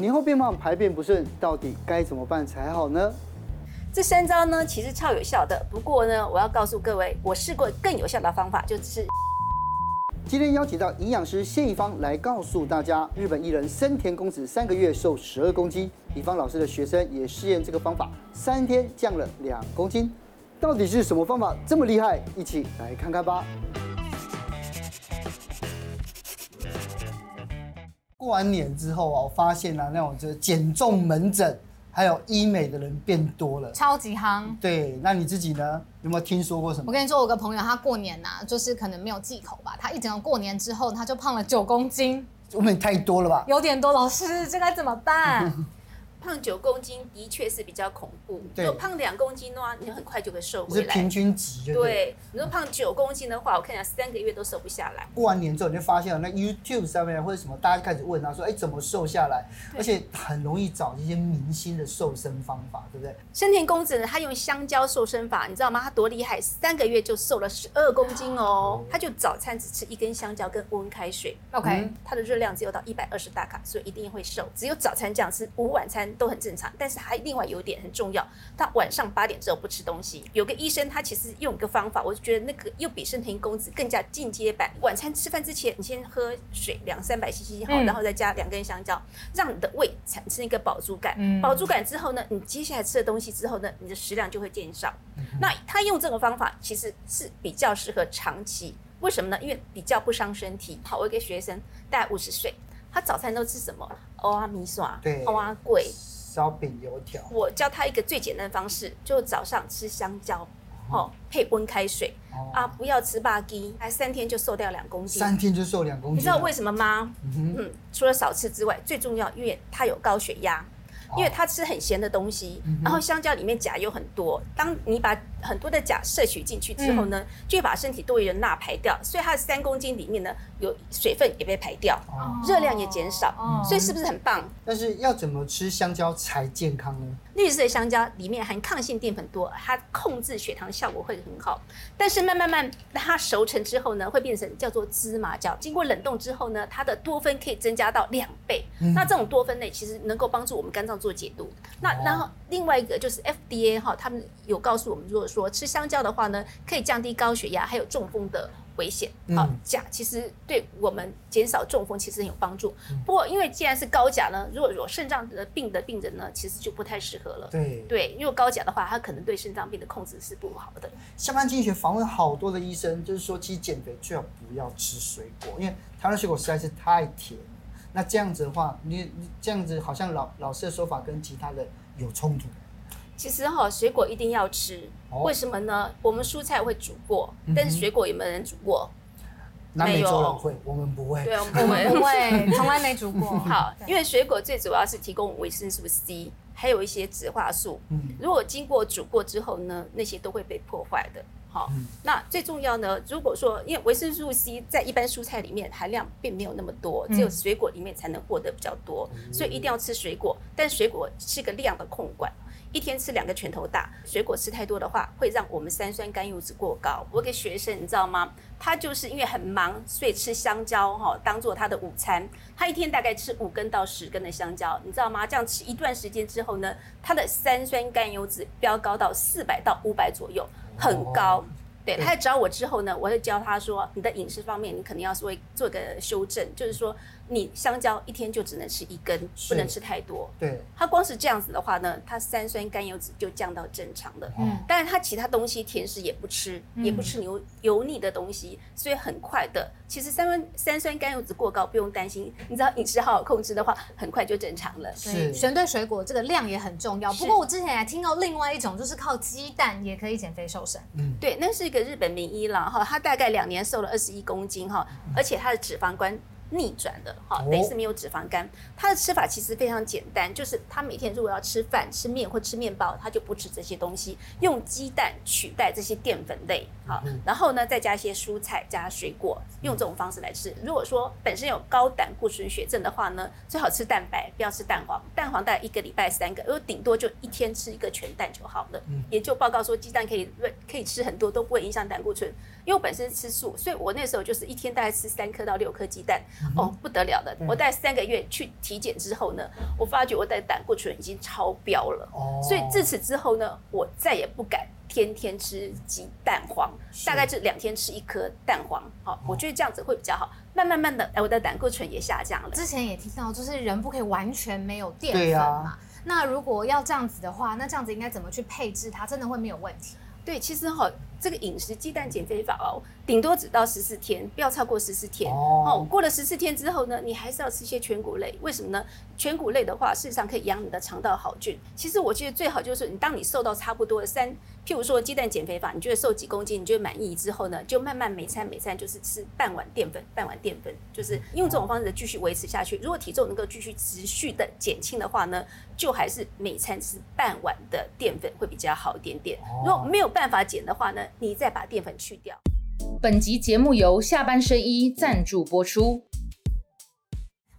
年后变胖排便不顺，到底该怎么办才好呢？这三招呢，其实超有效的。不过呢，我要告诉各位，我试过更有效的方法，就是今天邀请到营养师谢一芳来告诉大家，日本艺人森田公子三个月瘦十二公斤，宜芳老师的学生也试验这个方法，三天降了两公斤，到底是什么方法这么厉害？一起来看看吧。过完年之后啊，我发现啊，那种就是减重门诊。还有医美的人变多了，超级夯。对，那你自己呢？有没有听说过什么？我跟你说，我有个朋友，他过年呐、啊，就是可能没有忌口吧，他一整个过年之后，他就胖了九公斤。我们也太多了吧？有点多，老师，这该怎么办？胖九公斤的确是比较恐怖。如果胖两公斤的话，你很快就会瘦回来。是平均值对，对，你说胖九公斤的话，我看一下三个月都瘦不下来。过完年之后，你就发现了那 YouTube 上面或者什么，大家就开始问他说：“哎，怎么瘦下来？”而且很容易找一些明星的瘦身方法，对不对？森田公子呢，他用香蕉瘦身法，你知道吗？他多厉害，三个月就瘦了十二公斤哦。他就早餐只吃一根香蕉跟温开水，OK，、嗯、他的热量只有到一百二十大卡，所以一定会瘦。只有早餐这样吃，午晚餐都很正常，但是还另外有一点很重要，他晚上八点之后不吃东西。有个医生他其实用一个方法，我就觉得那个又比森田公子更加进阶版。晚餐吃饭之前，你先喝水两三百 CC 好，然后再加两根香蕉，让你的胃产生一个饱足感。饱足感之后呢，你接下来吃的东西之后呢，你的食量就会减少。那他用这个方法其实是比较适合长期，为什么呢？因为比较不伤身体。好，我一个学生大概五十岁，他早餐都吃什么？欧阿米刷，对，欧阿贵。烧饼油条，我教他一个最简单的方式，就早上吃香蕉，哦，配温开水，哦、啊，不要吃巴鸡，还三天就瘦掉两公斤，三天就瘦两公斤，你知道为什么吗？嗯，嗯，除了少吃之外，最重要，因为他有高血压。因为他吃很咸的东西，然后香蕉里面钾又很多。当你把很多的钾摄取进去之后呢，就会把身体多余的钠排掉，所以它的三公斤里面呢，有水分也被排掉，热量也减少，所以是不是很棒？但是要怎么吃香蕉才健康呢？绿色的香蕉里面含抗性淀粉多，它控制血糖效果会很好。但是慢慢慢它熟成之后呢，会变成叫做芝麻胶。经过冷冻之后呢，它的多酚可以增加到两倍。那这种多酚类其实能够帮助我们肝脏做解毒。那然后另外一个就是 FDA 哈，他们有告诉我们，如果说吃香蕉的话呢，可以降低高血压还有中风的危险，好，钾其实对我们减少中风其实很有帮助。不过，因为既然是高钾呢，如果有肾脏的病的病人呢，其实就不太适合了。对对，因为高钾的话，它可能对肾脏病的控制是不好的。下班经济学访问好多的医生，就是说，其实减肥最好不要吃水果，因为台湾水果实在是太甜。那这样子的话，你你这样子好像老老师的说法跟其他的有冲突。其实哈，水果一定要吃，为什么呢？我们蔬菜会煮过，但是水果有没有人煮过？南美洲人会，我们不会。对，我们 不会，不会，从来没煮过。好，因为水果最主要是提供维生素 C，还有一些植化素。嗯，如果经过煮过之后呢，那些都会被破坏的。好，那最重要呢，如果说因为维生素 C 在一般蔬菜里面含量并没有那么多，只有水果里面才能获得比较多，所以一定要吃水果，但水果是个量的控管。一天吃两个拳头大，水果吃太多的话，会让我们三酸甘油脂过高。我给学生，你知道吗？他就是因为很忙，所以吃香蕉哈，当做他的午餐。他一天大概吃五根到十根的香蕉，你知道吗？这样吃一段时间之后呢，他的三酸甘油脂飙高到四百到五百左右，很高。对，他在找我之后呢，我就教他说，你的饮食方面，你肯定要做做一个修正，就是说。你香蕉一天就只能吃一根，不能吃太多。对，他光是这样子的话呢，他三酸甘油脂就降到正常的。嗯，但是他其他东西甜食也不吃，嗯、也不吃油油腻的东西，所以很快的，其实三酸三酸甘油脂过高不用担心，你只要饮食好好控制的话，很快就正常了。是，选对水果这个量也很重要。不过我之前还听到另外一种，就是靠鸡蛋也可以减肥瘦身。嗯，对，那是一个日本名医了哈，他大概两年瘦了二十一公斤哈，而且他的脂肪肝。逆转的哈，等于是没有脂肪肝。它的吃法其实非常简单，就是他每天如果要吃饭、吃面或吃面包，他就不吃这些东西，用鸡蛋取代这些淀粉类，好，然后呢再加一些蔬菜、加水果，用这种方式来吃。如果说本身有高胆固醇血症的话呢，最好吃蛋白，不要吃蛋黄。蛋黄大概一个礼拜三个，如果顶多就一天吃一个全蛋就好了。研究报告说鸡蛋可以可以吃很多，都不会影响胆固醇。因为我本身吃素，所以我那时候就是一天大概吃三颗到六颗鸡蛋。哦，不得了的。我带三个月去体检之后呢，我发觉我的胆固醇已经超标了。哦，所以自此之后呢，我再也不敢天天吃鸡蛋黄，大概是两天吃一颗蛋黄。好，我觉得这样子会比较好。慢慢慢的，我的胆固醇也下降了。之前也提到，就是人不可以完全没有淀粉嘛。那如果要这样子的话，那这样子应该怎么去配置它，真的会没有问题？对，其实哈，这个饮食鸡蛋减肥法哦，顶多只到十四天，不要超过十四天。哦，过了十四天之后呢，你还是要吃些全谷类。为什么呢？全谷类的话，事实上可以养你的肠道好菌。其实我觉得最好就是你当你瘦到差不多的三。譬如说鸡蛋减肥法，你觉得瘦几公斤，你觉得满意之后呢，就慢慢每餐每餐就是吃半碗淀粉，半碗淀粉，就是用这种方式继续维持下去。如果体重能够继续持续的减轻的话呢，就还是每餐吃半碗的淀粉会比较好一点点。如果没有办法减的话呢，你再把淀粉去掉。本集节目由下半身衣赞助播出。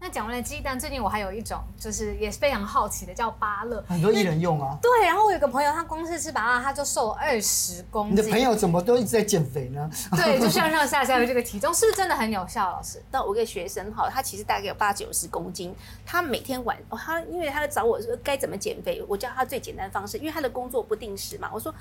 那讲完了鸡蛋，最近我还有一种就是也是非常好奇的，叫芭乐，很多艺人用啊。对，然后我有个朋友，他光是吃芭乐，他就瘦了二十公斤。你的朋友怎么都一直在减肥呢？对，就上上下下的这个体重，是不是真的很有效？老师，那我一个学生哈，他其实大概有八九十公斤，他每天晚，他因为他找我说该怎么减肥，我教他最简单的方式，因为他的工作不定时嘛，我说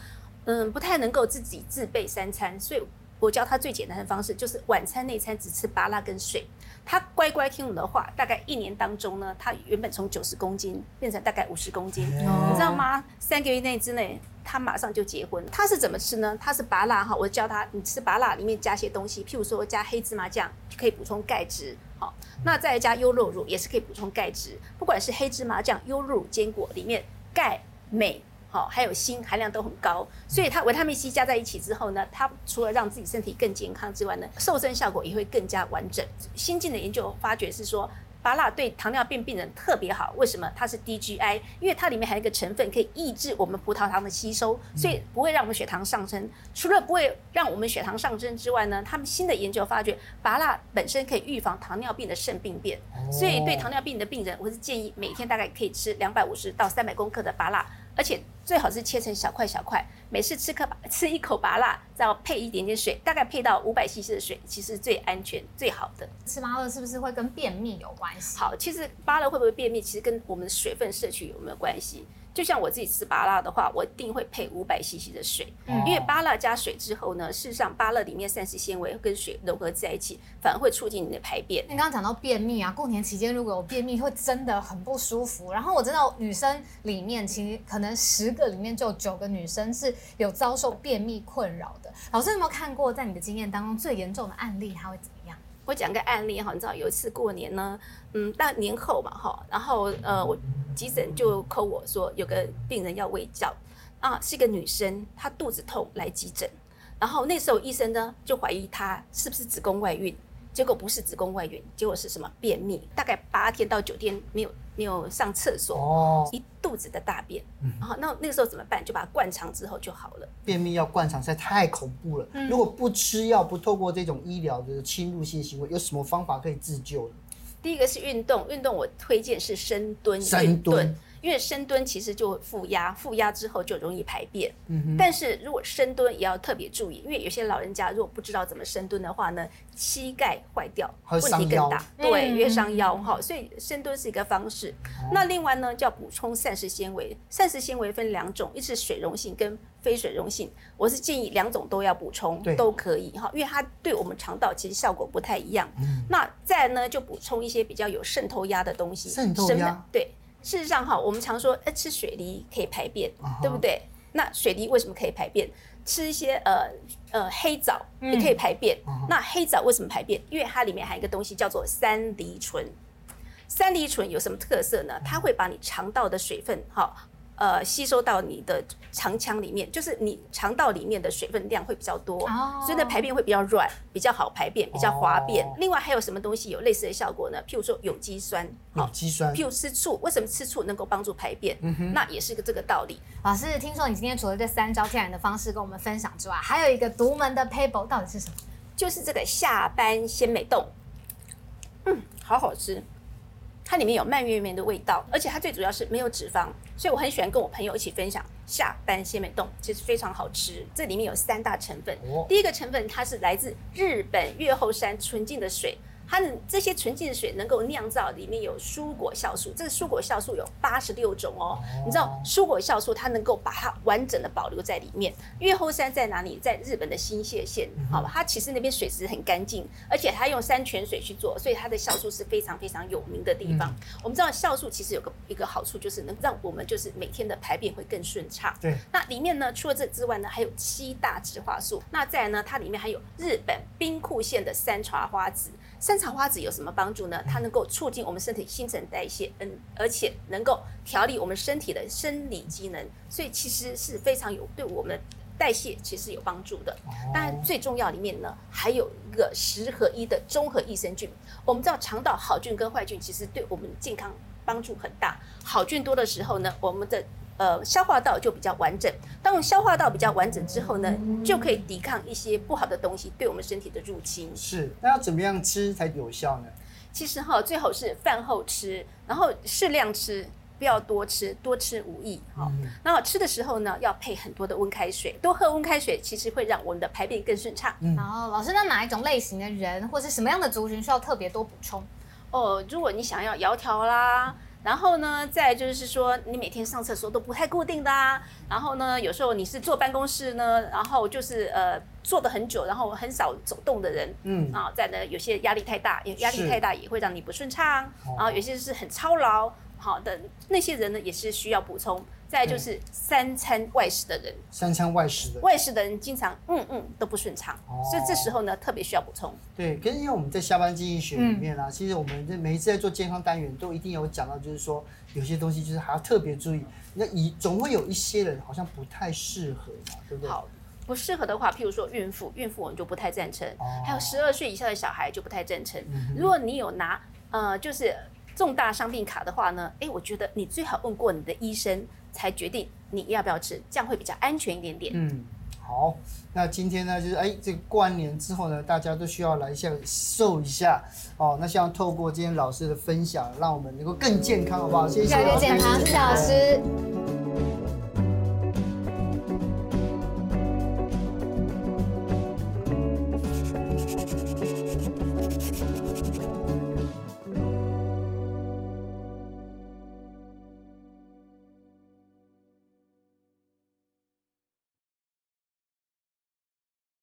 嗯不太能够自己自备三餐，所以。我教他最简单的方式，就是晚餐那餐只吃芭辣跟水。他乖乖听我的话，大概一年当中呢，他原本从九十公斤变成大概五十公斤，你知道吗？三个月内之内，他马上就结婚。他是怎么吃呢？他是芭辣哈，我教他，你吃芭辣里面加些东西，譬如说加黑芝麻酱，可以补充钙质。好，那再加优酪乳也是可以补充钙质。不管是黑芝麻酱、优酪乳、坚果里面钙、镁。好，还有锌含量都很高，所以它维他命 C 加在一起之后呢，它除了让自己身体更健康之外呢，瘦身效果也会更加完整。新进的研究发觉是说，芭乐对糖尿病病人特别好。为什么？它是 DGI，因为它里面还有一个成分可以抑制我们葡萄糖的吸收，所以不会让我们血糖上升。除了不会让我们血糖上升之外呢，他们新的研究发觉，芭乐本身可以预防糖尿病的肾病变。所以对糖尿病的病人，我是建议每天大概可以吃两百五十到三百公克的芭乐。而且最好是切成小块小块，每次吃颗 吃一口芭辣，再要配一点点水，大概配到五百 CC 的水，其实最安全最好的。吃芭乐是不是会跟便秘有关系？好，其实芭乐会不会便秘，其实跟我们的水分摄取有没有关系？就像我自己吃芭乐的话，我一定会配五百 CC 的水，嗯，因为芭乐加水之后呢，事实上芭乐里面膳食纤维跟水融合在一起，反而会促进你的排便。你刚刚讲到便秘啊，过年期间如果有便秘，会真的很不舒服。然后我知道女生里面，其实可能十个里面就有九个女生是有遭受便秘困扰的。老师有没有看过，在你的经验当中最严重的案例，它会怎么样？我讲个案例哈，你知道有一次过年呢，嗯，大年后嘛哈，然后呃，我急诊就 call 我说有个病人要喂教，啊，是一个女生，她肚子痛来急诊，然后那时候医生呢就怀疑她是不是子宫外孕。结果不是子宫外孕，结果是什么？便秘，大概八天到九天没有没有上厕所，哦，一肚子的大便。嗯，然后那那个时候怎么办？就把它灌肠之后就好了。便秘要灌肠实在太恐怖了。嗯，如果不吃药，不透过这种医疗的侵入性行为，有什么方法可以自救呢？第一个是运动，运动我推荐是深蹲，深蹲。因为深蹲其实就负压，负压之后就容易排便。嗯哼。但是如果深蹲也要特别注意，因为有些老人家如果不知道怎么深蹲的话呢，膝盖坏掉，问题更大。对，越伤腰哈。所以深蹲是一个方式。嗯。那另外呢，就要补充膳食纤维。膳食纤维分两种，一是水溶性跟非水溶性。我是建议两种都要补充，都可以哈，因为它对我们肠道其实效果不太一样。嗯。那再呢，就补充一些比较有渗透压的东西。渗透压。对。事实上，哈，我们常说，哎，吃水梨可以排便，uh -huh. 对不对？那水梨为什么可以排便？吃一些呃呃黑枣也可以排便。Uh. 那黑枣为什么排便？因为它里面还有一个东西叫做三梨醇。三梨醇有什么特色呢？它会把你肠道的水分，哈。呃，吸收到你的肠腔里面，就是你肠道里面的水分量会比较多，oh. 所以呢排便会比较软，比较好排便，比较滑便。Oh. 另外还有什么东西有类似的效果呢？譬如说有机酸，有机酸，譬如吃醋，为什么吃醋能够帮助排便？嗯哼，那也是个这个道理。老师，听说你今天除了这三招天然的方式跟我们分享之外，还有一个独门的 paper，到底是什么？就是这个下班鲜美冻，嗯，好好吃。它里面有蔓越莓的味道，而且它最主要是没有脂肪，所以我很喜欢跟我朋友一起分享下班鲜美冻，其实非常好吃。这里面有三大成分，第一个成分它是来自日本越后山纯净的水，它的这些纯净水能够酿造里面有蔬果酵素，这个蔬果酵素有八十六种哦。你知道蔬果酵素它能够把它完整的保留在里面。越后山在哪里？在日本的新泻县，好吧？它其实那边水质很干净，而且它用山泉水去做，所以它的酵素是非常非常有名的地方。我们知道酵素其实有个一个好处，就是能让我们就是每天的排便会更顺畅。对。那里面呢，除了这之外呢，还有七大植化素。那再来呢，它里面还有日本兵库县的山茶花籽。山茶花籽有什么帮助呢？它能够促进我们身体新陈代谢，嗯，而且能够调理我们身体的生理机能，所以其实是非常有对我们代谢其实有帮助的。当然，最重要里面呢，还有一个十合一的综合益生菌。我们知道肠道好菌跟坏菌其实对我们健康帮助很大。好菌多的时候呢，我们的呃，消化道就比较完整。当消化道比较完整之后呢，就可以抵抗一些不好的东西对我们身体的入侵。是，那要怎么样吃才有效呢？其实哈，最好是饭后吃，然后适量吃，不要多吃，多吃无益哈。然后吃的时候呢，要配很多的温开水，多喝温开水，其实会让我们的排便更顺畅。嗯。然后老师，那哪一种类型的人，或是什么样的族群需要特别多补充？哦，如果你想要窈窕啦。然后呢，再就是说，你每天上厕所都不太固定的啊。然后呢，有时候你是坐办公室呢，然后就是呃坐的很久，然后很少走动的人，嗯啊，再呢有些压力太大，压力太大也会让你不顺畅。然后有些是很操劳，好的那些人呢，也是需要补充。再就是三餐外食的人，三餐外食的外食的人经常嗯嗯都不顺畅，哦、所以这时候呢特别需要补充。对，可是因为我们在下班经济学里面啊，嗯、其实我们每一次在做健康单元都一定有讲到，就是说有些东西就是还要特别注意。那以总会有一些人好像不太适合嘛，对不对？好，不适合的话，譬如说孕妇，孕妇我们就不太赞成。哦、还有十二岁以下的小孩就不太赞成。嗯、如果你有拿呃就是重大伤病卡的话呢，诶，我觉得你最好问过你的医生。才决定你要不要吃，这样会比较安全一点点。嗯，好，那今天呢，就是哎，这个过完年之后呢，大家都需要来一下瘦一下哦。那希望透过今天老师的分享，让我们能够更健康，好不好？谢谢。越来越健康，谢谢老师。